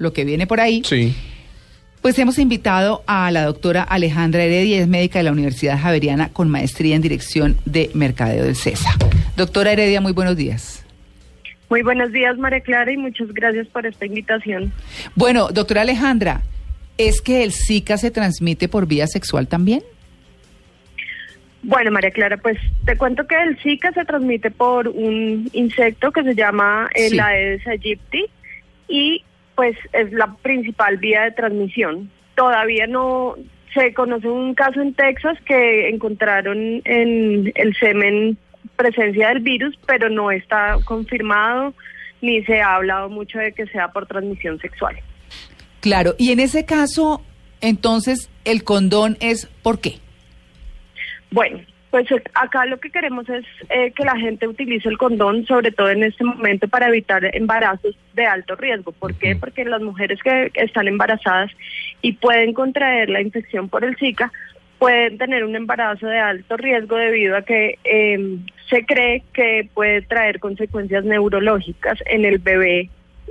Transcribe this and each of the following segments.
lo que viene por ahí, Sí. pues hemos invitado a la doctora Alejandra Heredia, es médica de la Universidad Javeriana con maestría en dirección de mercadeo del CESA. Doctora Heredia, muy buenos días. Muy buenos días, María Clara, y muchas gracias por esta invitación. Bueno, doctora Alejandra, ¿es que el Zika se transmite por vía sexual también? Bueno, María Clara, pues te cuento que el Zika se transmite por un insecto que se llama el Sí. Aedes aegypti y pues es la principal vía de transmisión. Todavía no se conoce un caso en Texas que encontraron en el semen presencia del virus, pero no está confirmado ni se ha hablado mucho de que sea por transmisión sexual. Claro, y en ese caso, entonces, el condón es ¿por qué? Bueno, pues eh, acá lo que queremos es eh, que la gente utilice el condón, sobre todo en este momento, para evitar embarazos de alto riesgo. ¿Por qué? Porque las mujeres que están embarazadas y pueden contraer la infección por el Zika, pueden tener un embarazo de alto riesgo debido a que eh, se cree que puede traer consecuencias neurológicas en el bebé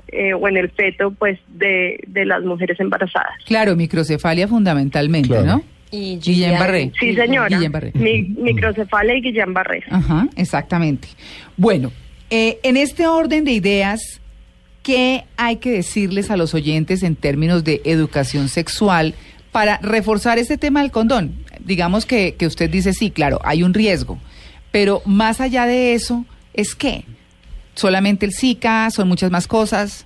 eh, o en el feto pues de, de las mujeres embarazadas. Claro, microcefalia fundamentalmente, Claro. ¿no? Y Guillain-Barré. Sí, señora. Guillain-Barré. Mi- microcefalia y Guillain-Barré. Ajá, exactamente. Bueno, eh, en este orden de ideas, ¿qué hay que decirles a los oyentes en términos de educación sexual para reforzar este tema del condón? Digamos que, que usted dice, sí, claro, hay un riesgo, pero más allá de eso, ¿es qué? ¿Solamente el Zika? ¿Son muchas más cosas?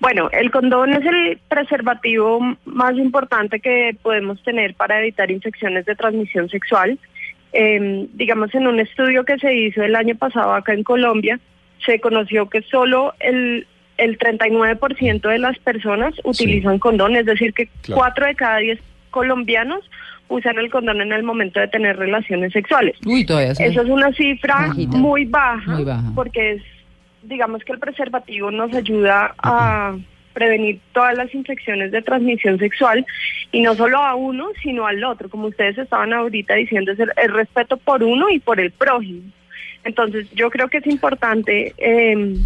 Bueno, el condón es el preservativo más importante que podemos tener para evitar infecciones de transmisión sexual. Eh, digamos, en un estudio que se hizo el año pasado acá en Colombia, se conoció que solo el, el 39% de las personas utilizan condón, es decir, que Claro. 4 de cada 10 colombianos usan el condón en el momento de tener relaciones sexuales. Uy, todavía Esa es una cifra Bajita. muy baja, Muy baja. porque es, digamos que el preservativo nos ayuda a prevenir todas las infecciones de transmisión sexual y no solo a uno, sino al otro. Como ustedes estaban ahorita diciendo, es el, el respeto por uno y por el prójimo. Entonces, yo creo que es importante eh,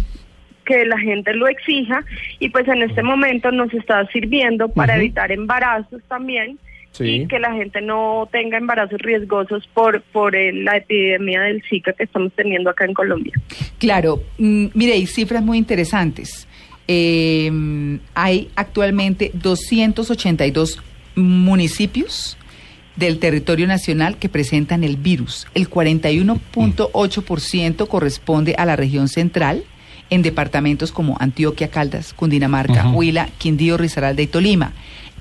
que la gente lo exija y pues en este momento nos está sirviendo para evitar embarazos también Sí. y que la gente no tenga embarazos riesgosos por por eh, la epidemia del Zika que estamos teniendo acá en Colombia. Claro, mm, mire, hay cifras muy interesantes. Eh, hay actualmente 282 municipios del territorio nacional que presentan el virus. El 41.8% corresponde a la región central, en departamentos como Antioquia, Caldas, Cundinamarca. Huila, Quindío, Risaralda y Tolima.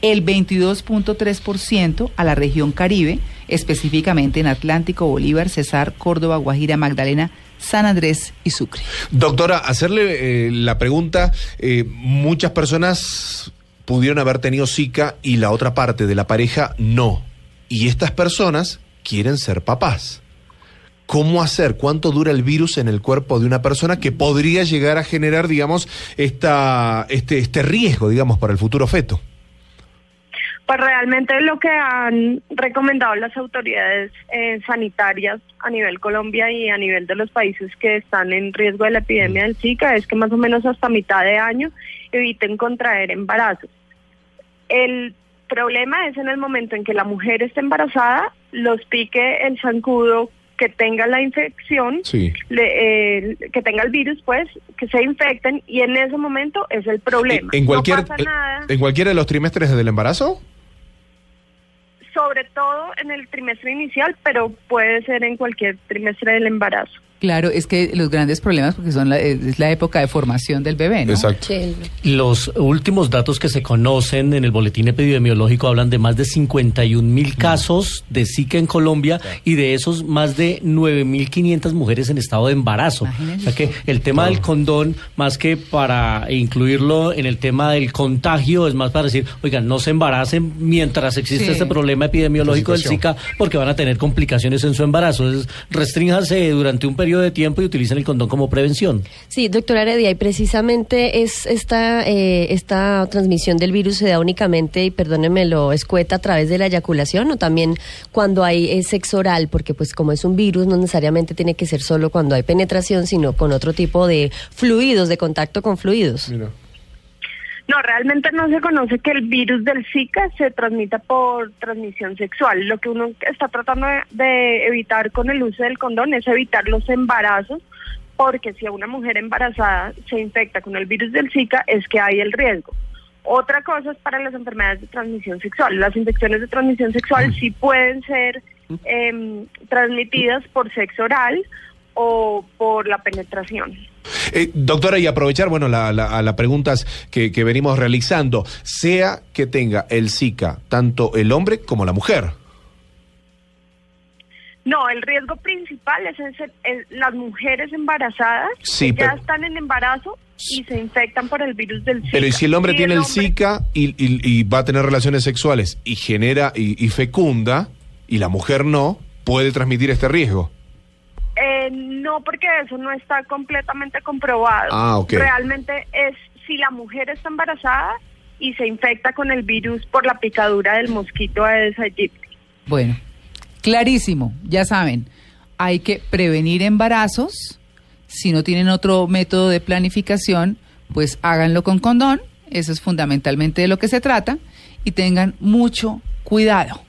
El 22.3% a la región Caribe, específicamente en Atlántico, Bolívar, Cesar, Córdoba, Guajira, Magdalena, San Andrés y Sucre. Doctora, hacerle eh, la pregunta, eh, muchas personas pudieron haber tenido Zika y la otra parte de la pareja no. Y estas personas quieren ser papás. ¿Cómo hacer? ¿Cuánto dura el virus en el cuerpo de una persona que podría llegar a generar, digamos, esta, este, este riesgo, digamos, para el futuro feto? Pues realmente lo que han recomendado las autoridades eh, sanitarias a nivel Colombia y a nivel de los países que están en riesgo de la epidemia del Zika es que más o menos hasta mitad de año eviten contraer embarazos. El problema es en el momento en que la mujer esté embarazada, los pique el zancudo que tenga la infección, Sí. le- eh, que tenga el virus, pues, que se infecten y en ese momento es el problema. ¿En cualquier, no pasa nada. ¿En cualquiera de los trimestres del embarazo? Sobre todo en el trimestre inicial, pero puede ser en cualquier trimestre del embarazo. Claro, es que los grandes problemas, porque son la, es la época de formación del bebé, ¿no? Exacto. Los últimos datos que se conocen en el boletín epidemiológico hablan de más de 51 mil casos de Zika en Colombia y de esos más de 9.500 mujeres en estado de embarazo. Imagínense. O sea que el tema del condón, más que para incluirlo en el tema del contagio, es más para decir, oigan, no se embaracen mientras existe Sí. este problema epidemiológico del. Zika, porque van a tener complicaciones en su embarazo. Entonces, restrínjanse durante un periodo de tiempo y utilicen el condón como prevención. Sí, doctora Heredia, y precisamente es esta, eh, esta transmisión del virus se da únicamente, y perdónenme, lo escueta a través de la eyaculación o también cuando hay eh, sexo oral, porque pues como es un virus no necesariamente tiene que ser solo cuando hay penetración, sino con otro tipo de fluidos, de contacto con fluidos. Mira. No, realmente no se conoce que el virus del Zika se transmita por transmisión sexual. Lo que uno está tratando de, evitar con el uso del condón es evitar los embarazos, porque si a una mujer embarazada se infecta con el virus del Zika es que hay el riesgo. Otra cosa es para las enfermedades de transmisión sexual. Las infecciones de transmisión sexual sí pueden ser em, transmitidas por sexo oral o por la penetración. Eh, doctora, y aprovechar, bueno, la, la- a las preguntas que, que venimos realizando, sea que tenga el Zika tanto el hombre como la mujer. No, el riesgo principal es, ese- es las mujeres embarazadas Sí, que ya están en embarazo y se infectan por el virus del Zika. Pero ¿y si el hombre tiene el, hombre- Zika y, y- y va a tener relaciones sexuales y genera y, y fecunda y la mujer no, puede transmitir este riesgo? No, porque eso no está completamente comprobado. Ah. Realmente es si la mujer está embarazada y se infecta con el virus por la picadura del mosquito Aedes aegypti. Bueno, clarísimo, ya saben, hay que prevenir embarazos. Si no tienen otro método de planificación, pues háganlo con condón, eso es fundamentalmente de lo que se trata, y tengan mucho cuidado.